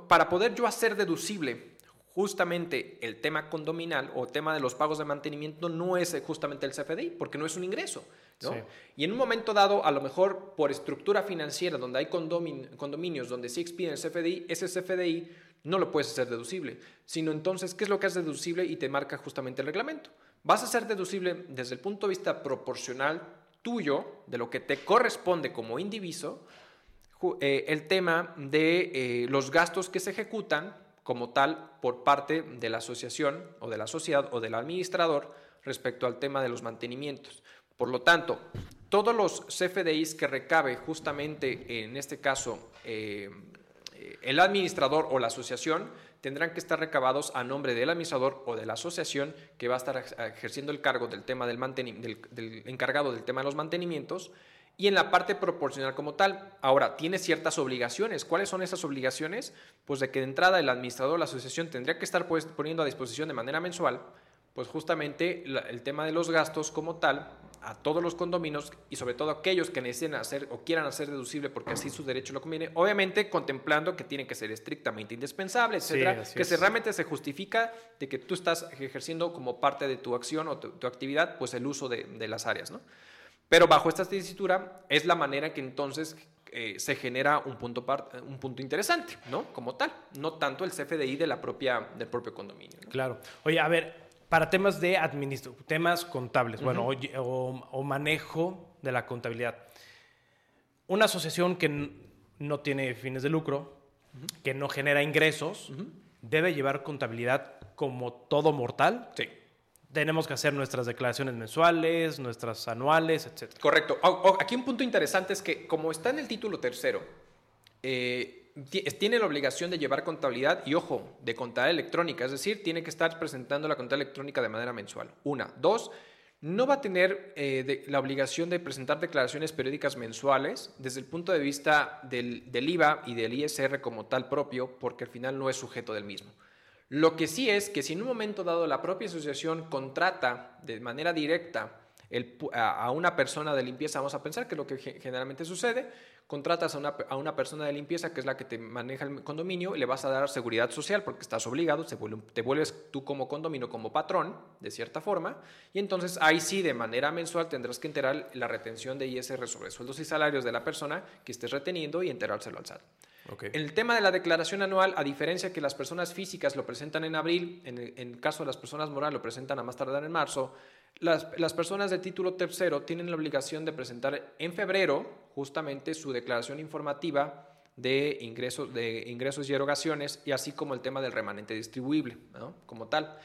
para poder yo hacer deducible justamente el tema condominal o tema de los pagos de mantenimiento no es justamente el CFDI, porque no es un ingreso. Y en un momento dado, a lo mejor por estructura financiera, donde hay condominios donde sí expiden el CFDI, ese CFDI no lo puedes hacer deducible, sino entonces, ¿qué es lo que es deducible? Y te marca justamente el reglamento. Vas a ser deducible desde el punto de vista proporcional tuyo, de lo que te corresponde como indiviso, eh, el tema de los gastos que se ejecutan como tal por parte de la asociación o de la sociedad o del administrador respecto al tema de los mantenimientos. Por lo tanto, todos los CFDIs que recabe justamente en este caso eh, el administrador o la asociación tendrán que estar recabados a nombre del administrador o de la asociación que va a estar ejerciendo el cargo del tema del, del encargado del tema de los mantenimientos y en la parte proporcional como tal. Ahora, tiene ciertas obligaciones. ¿Cuáles son esas obligaciones? Pues de que de entrada el administrador o la asociación tendría que estar pues, poniendo a disposición de manera mensual, pues justamente el tema de los gastos como tal a todos los condominios y sobre todo aquellos que necesiten hacer o quieran hacer deducible porque así su derecho lo conviene, obviamente contemplando que tiene que ser estrictamente indispensable, etcétera, que se realmente se justifica de que tú estás ejerciendo como parte de tu acción o tu, actividad, pues el uso de, de las áreas, ¿no? Pero bajo esta tesitura es la manera que entonces eh, se genera un punto, un punto interesante, ¿no? Como tal, no tanto el CFDI de la propia, del propio condominio. Claro. Oye, a ver, para temas de administración, temas contables, bueno, o, manejo de la contabilidad. Una asociación que no tiene fines de lucro, que no genera ingresos, debe llevar contabilidad como todo mortal. Sí tenemos que hacer nuestras declaraciones mensuales, nuestras anuales, etc. Correcto. Aquí un punto interesante es que como está en el título tercero, eh, tiene la obligación de llevar contabilidad y, ojo, de contabilidad electrónica, es decir, tiene que estar presentando la contabilidad electrónica de manera mensual. Una. Dos, no va a tener eh, la obligación de presentar declaraciones periódicas mensuales desde el punto de vista del, del IVA y del ISR como tal propio, porque al final no es sujeto del mismo. Lo que sí es que si en un momento dado la propia asociación contrata de manera directa a una persona de limpieza, vamos a pensar que es lo que generalmente sucede, contratas a una, a una, persona de limpieza que es la que te maneja el condominio le vas a dar seguridad social porque estás obligado, te vuelves tú como condominio, como patrón, de cierta forma, y entonces ahí sí, de manera mensual, tendrás que enterar la retención de ISR sobre sueldos y salarios de la persona que estés reteniendo y enterárselo al SAT. En el tema de la declaración anual, a diferencia que las personas físicas lo presentan en abril, en el, caso de las personas morales lo presentan a más tardar en marzo, las, personas de título tercero tienen la obligación de presentar en febrero justamente su declaración informativa de ingresos, de ingresos y erogaciones y así como el tema del remanente distribuible, como tal.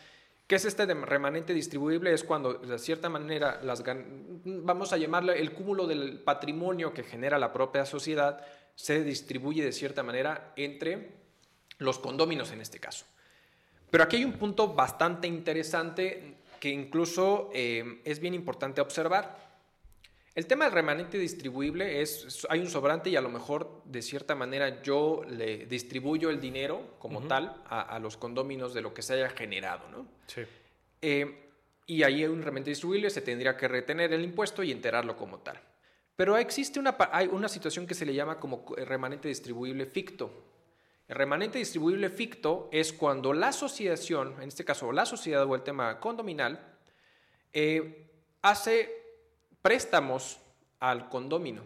¿Qué es este remanente distribuible? Es cuando, de cierta manera, las, vamos a llamarle el cúmulo del patrimonio que genera la propia sociedad, se distribuye de cierta manera entre los condóminos en este caso. Pero aquí hay un punto bastante interesante que incluso eh, es bien importante observar. El tema del remanente distribuible es, hay un sobrante y a lo mejor de cierta manera yo le distribuyo el dinero como tal a, los condóminos de lo que se haya generado, ¿no? Sí. Eh, y ahí hay un remanente distribuible, se tendría que retener el impuesto y enterarlo como tal. Pero existe una, hay una situación que se le llama como remanente distribuible ficto. El remanente distribuible ficto es cuando la asociación, en este caso la sociedad o el tema condominal, eh, hace préstamos al condomino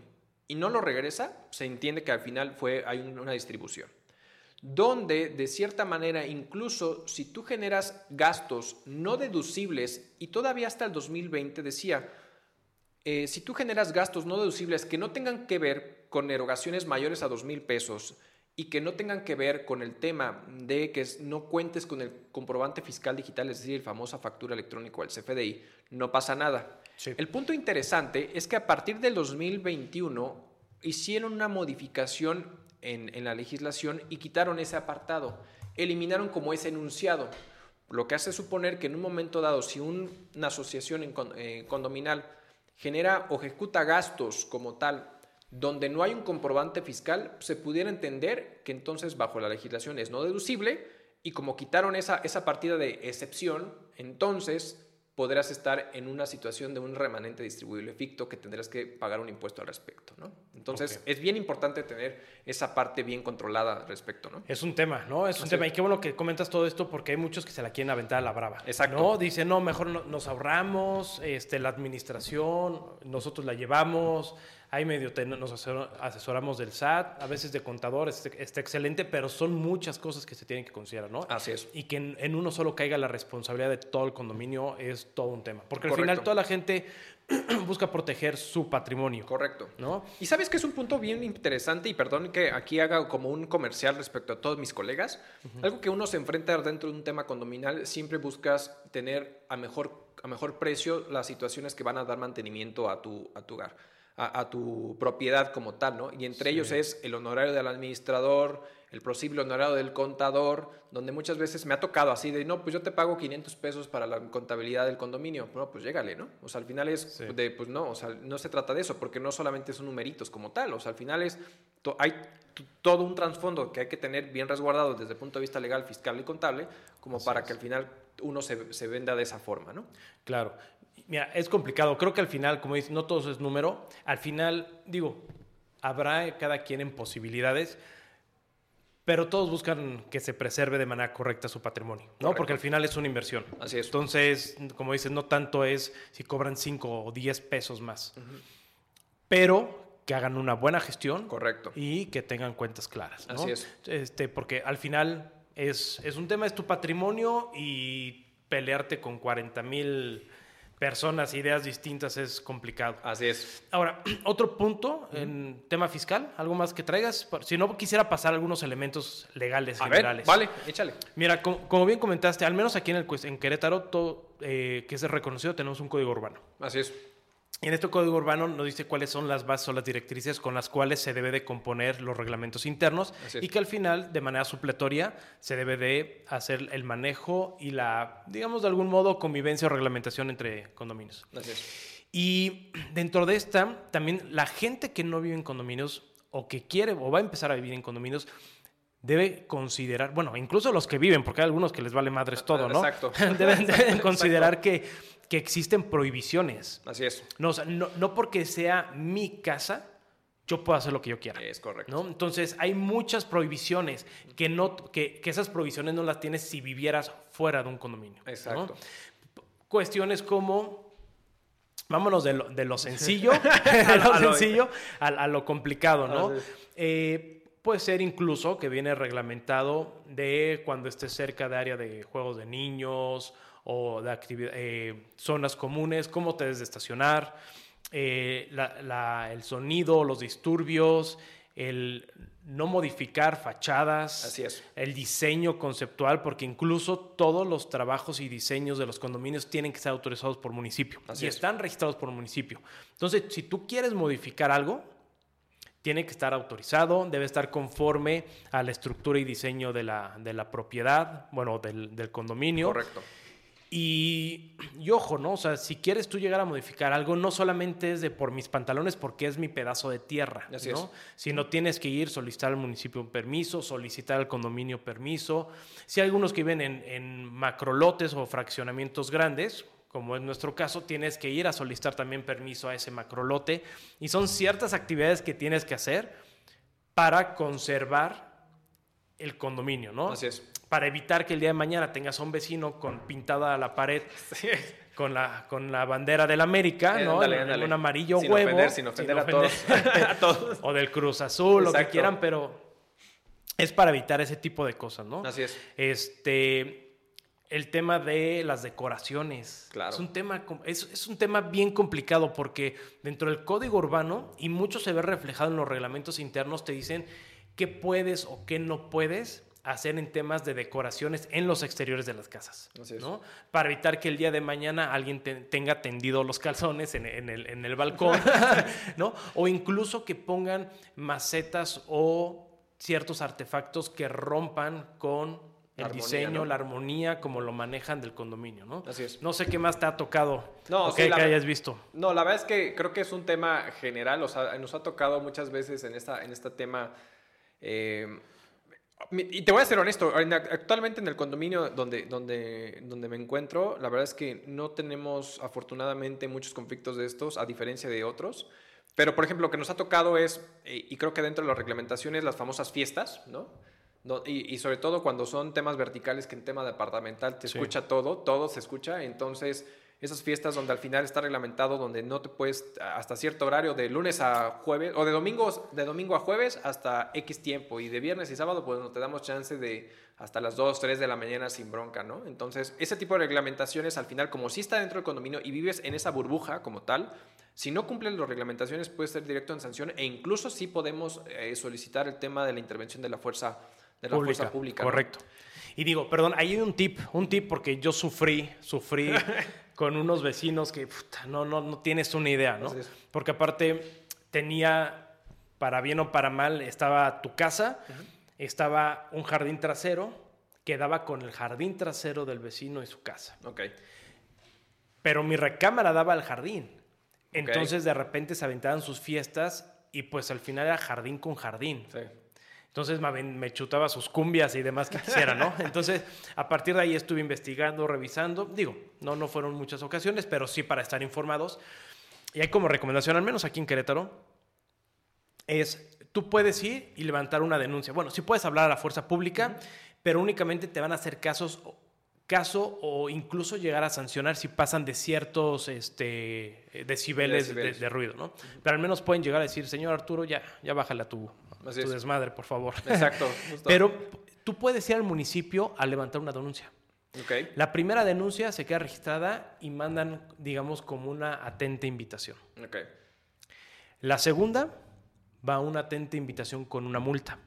y no lo regresa, se entiende que al final fue, hay una distribución. Donde, de cierta manera, incluso si tú generas gastos no deducibles, y todavía hasta el 2020 decía, eh, si tú generas gastos no deducibles que no tengan que ver con erogaciones mayores a dos mil pesos y que no tengan que ver con el tema de que no cuentes con el comprobante fiscal digital, es decir, famosa factura electrónica o el CFDI, no pasa nada. El punto interesante es que a partir del 2021 hicieron una modificación en, en la legislación y quitaron ese apartado, eliminaron como ese enunciado, lo que hace suponer que en un momento dado, si una asociación en, eh, condominal genera o ejecuta gastos como tal donde no hay un comprobante fiscal, se pudiera entender que entonces bajo la legislación es no deducible y como quitaron esa, esa partida de excepción, entonces podrás estar en una situación de un remanente distribuible ficto que tendrás que pagar un impuesto al respecto, ¿no? Entonces, es bien importante tener esa parte bien controlada al respecto, ¿no? Es un tema, ¿no? Es un tema. Y qué bueno que comentas todo esto porque hay muchos que se la quieren aventar a la brava. Exacto. ¿no? Dicen, no, mejor nos ahorramos, este, la administración, nosotros la llevamos, Ahí medio te- nos asesor- asesoramos del SAT, a veces de contadores, está, está excelente, pero son muchas cosas que se tienen que considerar, ¿no? Así es. Y que en, en uno solo caiga la responsabilidad de todo el condominio es todo un tema. Porque al Correcto. final toda la gente (clears throat) busca proteger su patrimonio, Correcto. ¿no? Y sabes que es un punto bien interesante, y perdón que aquí haga como un comercial respecto a todos mis colegas. Algo que uno se enfrenta dentro de un tema condominal, siempre buscas tener a mejor, a mejor precio las situaciones que van a dar mantenimiento a tu, a tu hogar, a, a tu propiedad como tal, ¿no? Y entre ellos es el honorario del administrador, el posible honorario del contador, donde muchas veces me ha tocado así de, no, pues yo te pago 500 pesos para la contabilidad del condominio. Bueno, pues llégale, ¿no? O sea, al final es Sí. de, pues no, o sea, no se trata de eso, porque no solamente son numeritos como tal, o sea, al final es, to- hay todo un trasfondo que hay que tener bien resguardado desde el punto de vista legal, fiscal y contable, como para que al final uno se, se venda de esa forma, ¿no? Claro. Mira, es complicado. Creo que al final, como dices, no todo es número. Al final, digo, habrá cada quien en posibilidades, pero todos buscan que se preserve de manera correcta su patrimonio, ¿no? Correcto. Porque al final es una inversión. Así es. Entonces, como dices, no tanto es si cobran 5 o 10 pesos más, pero que hagan una buena gestión Correcto. y que tengan cuentas claras. ¿no? Así es. Este, porque al final es, es un tema, es tu patrimonio y pelearte con 40 mil personas, ideas distintas es complicado. Así es. Ahora, (clears throat) otro punto en tema fiscal, algo más que traigas. Si no, quisiera pasar algunos elementos legales A generales. ver, vale, échale. Mira, co- como, bien comentaste, al menos aquí en, el, en Querétaro, todo, eh, que es reconocido, tenemos un código urbano. Así es. Y en este código urbano nos dice cuáles son las bases o las directrices con las cuales se debe de componer los reglamentos internos y que al final, de manera supletoria, se debe de hacer el manejo y la, digamos de algún modo, convivencia o reglamentación entre condominios. Es. Y dentro de esta, también la gente que no vive en condominios o que quiere o va a empezar a vivir en condominios debe considerar, bueno, incluso los que viven, porque hay algunos que les vale madres todo, ¿no? Exacto. (laughs) deben, (laughs) deben considerar que, que existen prohibiciones. Así es. No, o sea, no, no porque sea mi casa, yo puedo hacer lo que yo quiera. Es correcto. ¿no? Entonces, hay muchas prohibiciones que, no, que, que esas prohibiciones no las tienes si vivieras fuera de un condominio. ¿no? Exacto. Cuestiones como, vámonos de lo, de lo sencillo, (laughs) lo A lo- sencillo a, a lo complicado, ¿no? Eh, puede ser incluso que viene reglamentado de cuando estés cerca de área de juegos de niños o de eh, zonas comunes, cómo te debes de estacionar, eh, la- la- el sonido, los disturbios, el no modificar fachadas, Así es. el diseño conceptual, porque incluso todos los trabajos y diseños de los condominios tienen que ser autorizados por municipio Así y es. están registrados por municipio. Entonces, si tú quieres modificar algo, tiene que estar autorizado, debe estar conforme a la estructura y diseño de la, de la propiedad, bueno, del, del condominio. Correcto. Y, y ojo, ¿no? O sea, si quieres tú llegar a modificar algo, no solamente es de por mis pantalones porque es mi pedazo de tierra, Así ¿no? es. Sino tienes que ir, solicitar al municipio un permiso, solicitar al condominio permiso. Si hay algunos que viven en, en macrolotes o fraccionamientos grandes, como es nuestro caso, tienes que ir a solicitar también permiso a ese macrolote. Y son ciertas actividades que tienes que hacer para conservar el condominio, ¿no? Así es. para evitar que el día de mañana tengas a un vecino con pintada la pared Sí. con la, con la bandera del América, Eh, ¿no? ándale, ándale. un amarillo Sin huevo. ofender, sin ofender a todos. (laughs) A todos. o del Cruz Azul, lo que Exacto. quieran, pero es para evitar ese tipo de cosas, ¿no? Así es. Este, el tema de las decoraciones. Claro. Es un tema, es, es un tema bien complicado porque dentro del código urbano, y mucho se ve reflejado en los reglamentos internos, te dicen qué puedes o qué no puedes hacer en temas de decoraciones en los exteriores de las casas. Así es. ¿no? Para evitar que el día de mañana alguien te- tenga tendido los calzones en, en el, en el balcón, (laughs) ¿no? O incluso que pongan macetas o ciertos artefactos que rompan con el armonía, diseño, ¿no? la armonía, como lo manejan del condominio, ¿no? Así es. No sé qué más te ha tocado No, sí, que, la que ver- hayas visto. No, la verdad es que creo que es un tema general, o sea, nos ha tocado muchas veces en, esta, en este tema. eh, y te voy a ser honesto, en- actualmente en el condominio donde, donde, donde me encuentro, la verdad es que no tenemos afortunadamente muchos conflictos de estos, a diferencia de otros. Pero, por ejemplo, lo que nos ha tocado es, eh, y creo que dentro de las reglamentaciones, las famosas fiestas, ¿no? No, y, y sobre todo cuando son temas verticales, que en tema departamental te Sí. escucha todo, todo se escucha, entonces esas fiestas donde al final está reglamentado, donde no te puedes hasta cierto horario, de lunes a jueves, o de, domingos, de domingo a jueves hasta X tiempo, y de viernes y sábado, pues no te damos chance de hasta las 2, 3 de la mañana sin bronca, ¿no? Entonces, ese tipo de reglamentaciones al final, como si está dentro del condominio y vives en esa burbuja como tal, si no cumplen las reglamentaciones puede ser directo en sanción e incluso sí podemos eh, solicitar el tema de la intervención de la fuerza, de la Pública, fuerza pública. ¿no? Correcto. Y digo, perdón, ahí hay un tip, un tip porque yo sufrí, sufrí (laughs) con unos vecinos que puta, no, no, no tienes una idea, ¿no? Porque aparte tenía, para bien o para mal, estaba tu casa, estaba un jardín trasero, que daba con el jardín trasero del vecino y su casa. Ok. Pero mi recámara daba al jardín. Entonces de repente se aventaban sus fiestas y pues al final era jardín con jardín. Sí. Entonces me, chutaba sus cumbias y demás que quisiera, ¿no? (laughs) Entonces, a partir de ahí estuve investigando, revisando. Digo, no, no fueron muchas ocasiones, pero sí para estar informados. Y hay como recomendación, al menos aquí en Querétaro, es tú puedes ir y levantar una denuncia. Bueno, sí puedes hablar a la fuerza pública, pero únicamente te van a hacer casos, caso o incluso llegar a sancionar si pasan de ciertos este, eh, decibeles, de- ruido, ¿no? Pero al menos pueden llegar a decir, señor Arturo, ya, ya bájale a tu, a tu es. desmadre, por favor. Exacto. (laughs) justo. Pero tú puedes ir al municipio a levantar una denuncia. Ok. La primera denuncia se queda registrada y mandan, digamos, como una atenta invitación. Ok. La segunda va a una atenta invitación con una multa.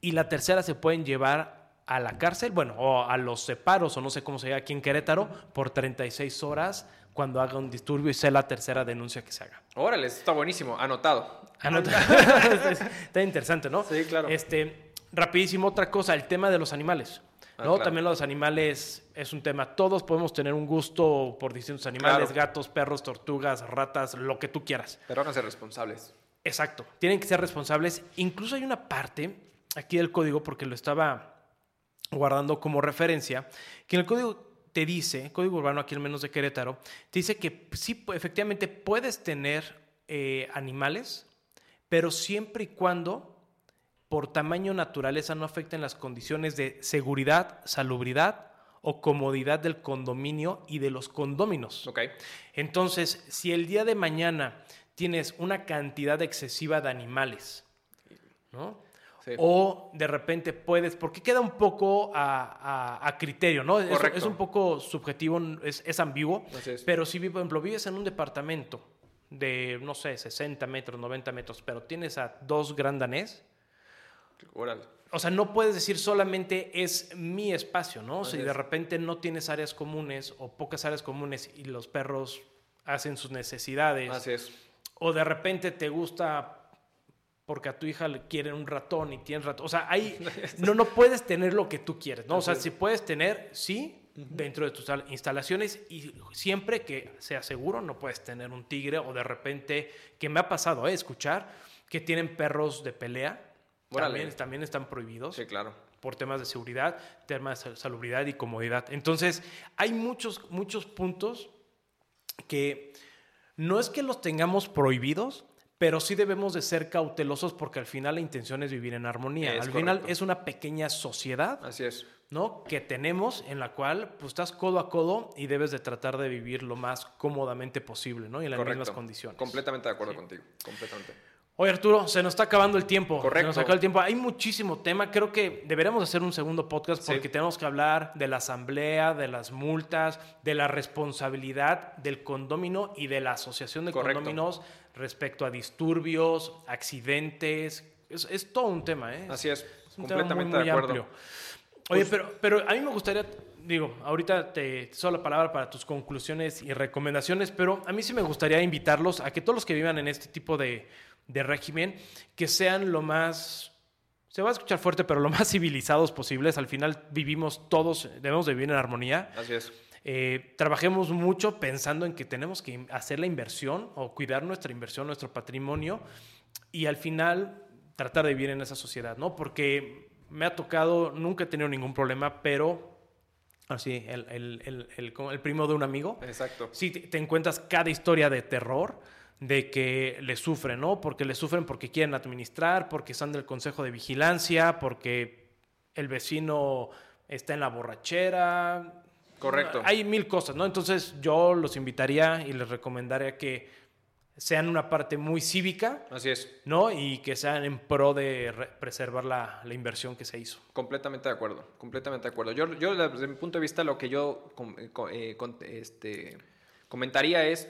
Y la tercera se pueden llevar a la cárcel, bueno, o a los separos, o no sé cómo se llama aquí en Querétaro, por 36 horas cuando haga un disturbio y sea la tercera denuncia que se haga. Órale, esto está buenísimo. Anotado. Anota- (laughs) Está interesante, ¿no? Sí, claro. Este, rapidísimo, otra cosa, el tema de los animales. Ah, claro. También los animales es un tema. Todos podemos tener un gusto por distintos animales, Claro. gatos, perros, tortugas, ratas, lo que tú quieras. Pero háganse responsables. Exacto. Tienen que ser responsables. Incluso hay una parte aquí del código, porque lo estaba guardando como referencia, que en el código te dice, código urbano aquí al menos de Querétaro, te dice que sí, efectivamente puedes tener eh, animales, pero siempre y cuando por tamaño naturaleza no afecten las condiciones de seguridad, salubridad o comodidad del condominio y de los condóminos. Ok. Entonces, si el día de mañana tienes una cantidad excesiva de animales, ¿no? Sí. O de repente puedes, porque queda un poco a, a- a criterio, ¿no? Es, es un poco subjetivo, es, es ambiguo, es. pero si, por ejemplo, vives en un departamento de, no sé, 60 metros, 90 metros, pero tienes a dos grandanés, Órale. o sea, no puedes decir solamente es mi espacio, ¿no? Así Si de repente no tienes áreas comunes o pocas áreas comunes y los perros hacen sus necesidades, Así es. o de repente te gusta porque a tu hija le quieren un ratón y tienes ratón, o sea, (laughs) no, no puedes tener lo que tú quieres, ¿no? O sea, si puedes tener, sí, dentro de tus al- instalaciones y siempre que sea seguro, no puedes tener un tigre o de repente, que me ha pasado, ¿eh? Escuchar que tienen perros de pelea. Órale. También, también están prohibidos Sí, claro. por temas de seguridad, temas de salubridad y comodidad. Entonces, hay muchos, muchos puntos que no es que los tengamos prohibidos, pero sí debemos de ser cautelosos porque al final la intención es vivir en armonía. Es al final es una pequeña sociedad, Así es. ¿no? Que tenemos en la cual pues estás codo a codo y debes de tratar de vivir lo más cómodamente posible, ¿no? Y en las Correcto. mismas condiciones. Completamente de acuerdo contigo. Completamente. Oye Arturo, se nos está acabando el tiempo. Se Correcto. nos acaba el tiempo. Hay muchísimo tema. Creo que deberíamos hacer un segundo podcast Sí. porque tenemos que hablar de la asamblea, de las multas, de la responsabilidad del condomino y de la asociación de Correcto. condóminos respecto a disturbios, accidentes. Es, es todo un tema, ¿eh? Así es. Es un tema muy, Completamente muy de acuerdo. amplio. Oye, Pues- pero, pero a mí me gustaría, digo, ahorita te te la palabra para tus conclusiones y recomendaciones, pero a mí sí me gustaría invitarlos a que todos los que vivan en este tipo de, de régimen, que sean lo más, se va a escuchar fuerte, pero lo más (laughs) civilizados posibles. Al final vivimos todos, debemos de vivir en armonía. Así es. Eh, trabajemos mucho pensando en que tenemos que hacer la inversión o cuidar nuestra inversión, nuestro patrimonio y al final tratar de vivir en esa sociedad, ¿no? Porque me ha tocado, nunca he tenido ningún problema, pero así, el, el, el, el- primo de un amigo, Exacto. sí te, te encuentras cada historia de terror de que le sufren, ¿no? Porque le sufren porque quieren administrar, porque están del consejo de vigilancia, porque el vecino está en la borrachera, Correcto. Hay mil cosas, ¿no? Entonces yo los invitaría y les recomendaría que sean una parte muy cívica, Así es. ¿no? Y que sean en pro de re- preservar la, la inversión que se hizo. Completamente de acuerdo, completamente de acuerdo. Yo, yo desde mi punto de vista, lo que yo eh, eh, con- este, comentaría es,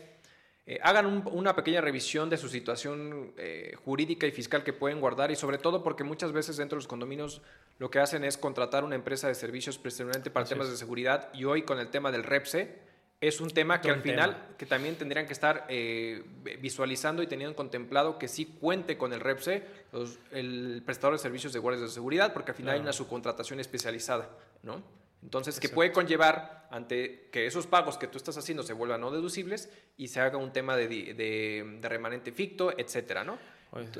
eh, hagan un- una pequeña revisión de su situación eh, jurídica y fiscal que pueden guardar y sobre todo porque muchas veces dentro de los condominios lo que hacen es contratar una empresa de servicios precisamente para Así temas es. de seguridad y hoy con el tema del REPSE es un tema que al final tema. que también tendrían que estar eh, visualizando y teniendo contemplado que sí cuente con el REPSE, los- el prestador de servicios de guardias de seguridad, porque al final hay una subcontratación especializada, ¿no? Entonces, que puede conllevar ante que esos pagos que tú estás haciendo se vuelvan no deducibles y se haga un tema de, de- de remanente ficto, etcétera, ¿no?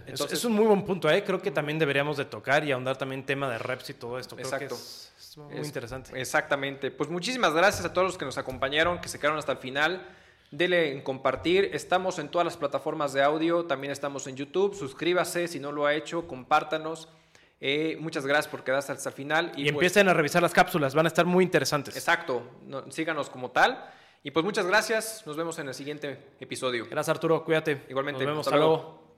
Es- un muy buen punto, ¿eh? Creo que también deberíamos de tocar y ahondar también tema de reps y todo esto. Creo Exacto. que es, es muy Es- interesante. Exactamente. Pues muchísimas gracias a todos los que nos acompañaron, que se quedaron hasta el final. Dele en compartir. Estamos en todas las plataformas de audio. También estamos en YouTube. Suscríbase si no lo ha hecho. Compártanos. Eh, muchas gracias por quedarse hasta el final. y pues, empiecen a revisar las cápsulas, van a estar muy interesantes. Exacto. No- síganos como tal. Y pues muchas gracias. Nos vemos en el siguiente episodio. Gracias Arturo, cuídate. Igualmente, Nos vemos, hasta hasta luego. luego.